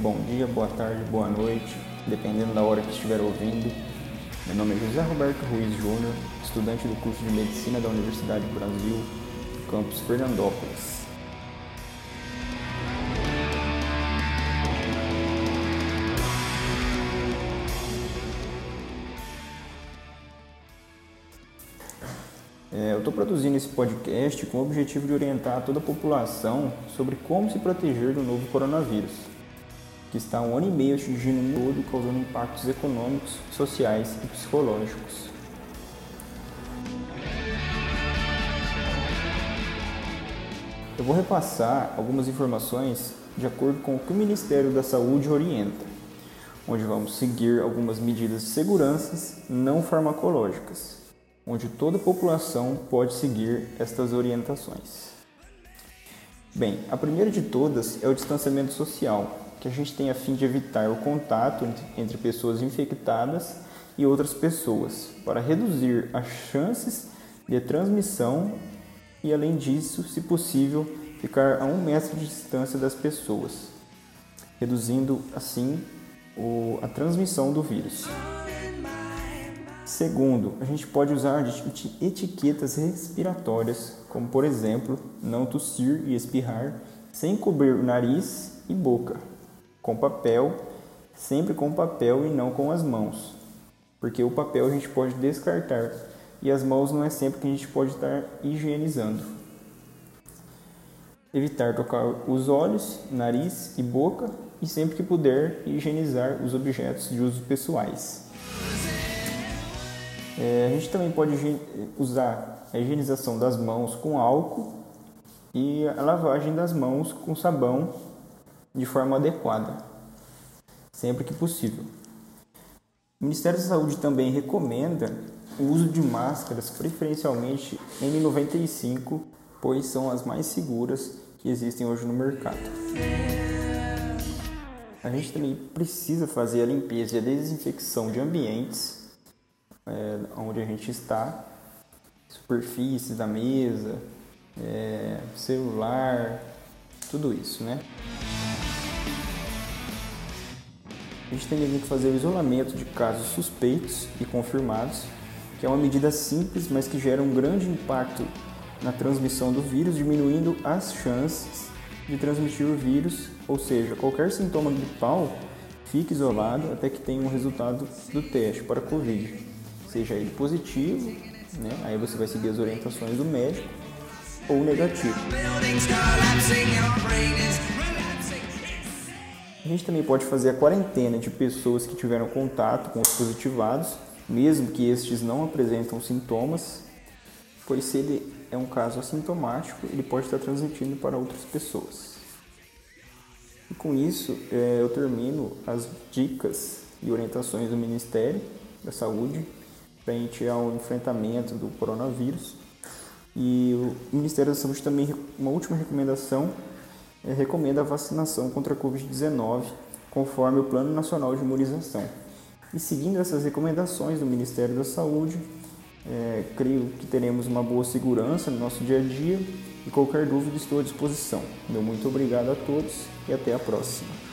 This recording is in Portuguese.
bom dia, boa tarde, boa noite, dependendo da hora que estiver ouvindo. Meu nome é José Roberto Ruiz Júnior, estudante do curso de Medicina da Universidade do Brasil, campus Fernandópolis. É, eu estou produzindo esse podcast com o objetivo de orientar toda a população sobre como se proteger do novo coronavírus, que está há um ano e meio atingindo o mundo causando impactos econômicos, sociais e psicológicos. Eu vou repassar algumas informações de acordo com o que o Ministério da Saúde orienta, onde vamos seguir algumas medidas de segurança não farmacológicas onde toda a população pode seguir estas orientações. Bem, a primeira de todas é o distanciamento social, que a gente tem a fim de evitar o contato entre pessoas infectadas e outras pessoas, para reduzir as chances de transmissão e, além disso, se possível, ficar a um metro de distância das pessoas, reduzindo assim a transmissão do vírus. Segundo, a gente pode usar etiquetas respiratórias, como por exemplo, não tossir e espirrar sem cobrir o nariz e boca, com papel, sempre com papel e não com as mãos, porque o papel a gente pode descartar e as mãos não é sempre que a gente pode estar higienizando. Evitar tocar os olhos, nariz e boca e sempre que puder higienizar os objetos de uso pessoais. É, a gente também pode usar a higienização das mãos com álcool e a lavagem das mãos com sabão de forma adequada, sempre que possível. O Ministério da Saúde também recomenda o uso de máscaras, preferencialmente N95, pois são as mais seguras que existem hoje no mercado. A gente também precisa fazer a limpeza e a desinfecção de ambientes é, onde a gente está, superfícies da mesa, é, celular, tudo isso, né? A gente tem que fazer o isolamento de casos suspeitos e confirmados, que é uma medida simples, mas que gera um grande impacto na transmissão do vírus, diminuindo as chances de transmitir o vírus, ou seja, qualquer sintoma gripal fique isolado até que tenha um resultado do teste para Covid seja ele positivo, né? aí você vai seguir as orientações do médico, ou negativo. Gente também pode fazer a quarentena de pessoas que tiveram contato com os positivados, mesmo que estes não apresentam sintomas, pois se ele é um caso assintomático, ele pode estar transmitindo para outras pessoas. E com isso, é, eu termino as dicas e orientações do Ministério da Saúde frente ao enfrentamento do coronavírus. E o Ministério da Saúde também, uma última recomendação, recomenda a vacinação contra a Covid-19, conforme o Plano Nacional de Imunização. E seguindo essas recomendações do Ministério da Saúde, é, creio que teremos uma boa segurança no nosso dia a dia e qualquer dúvida estou à disposição. Meu muito obrigado a todos e até a próxima.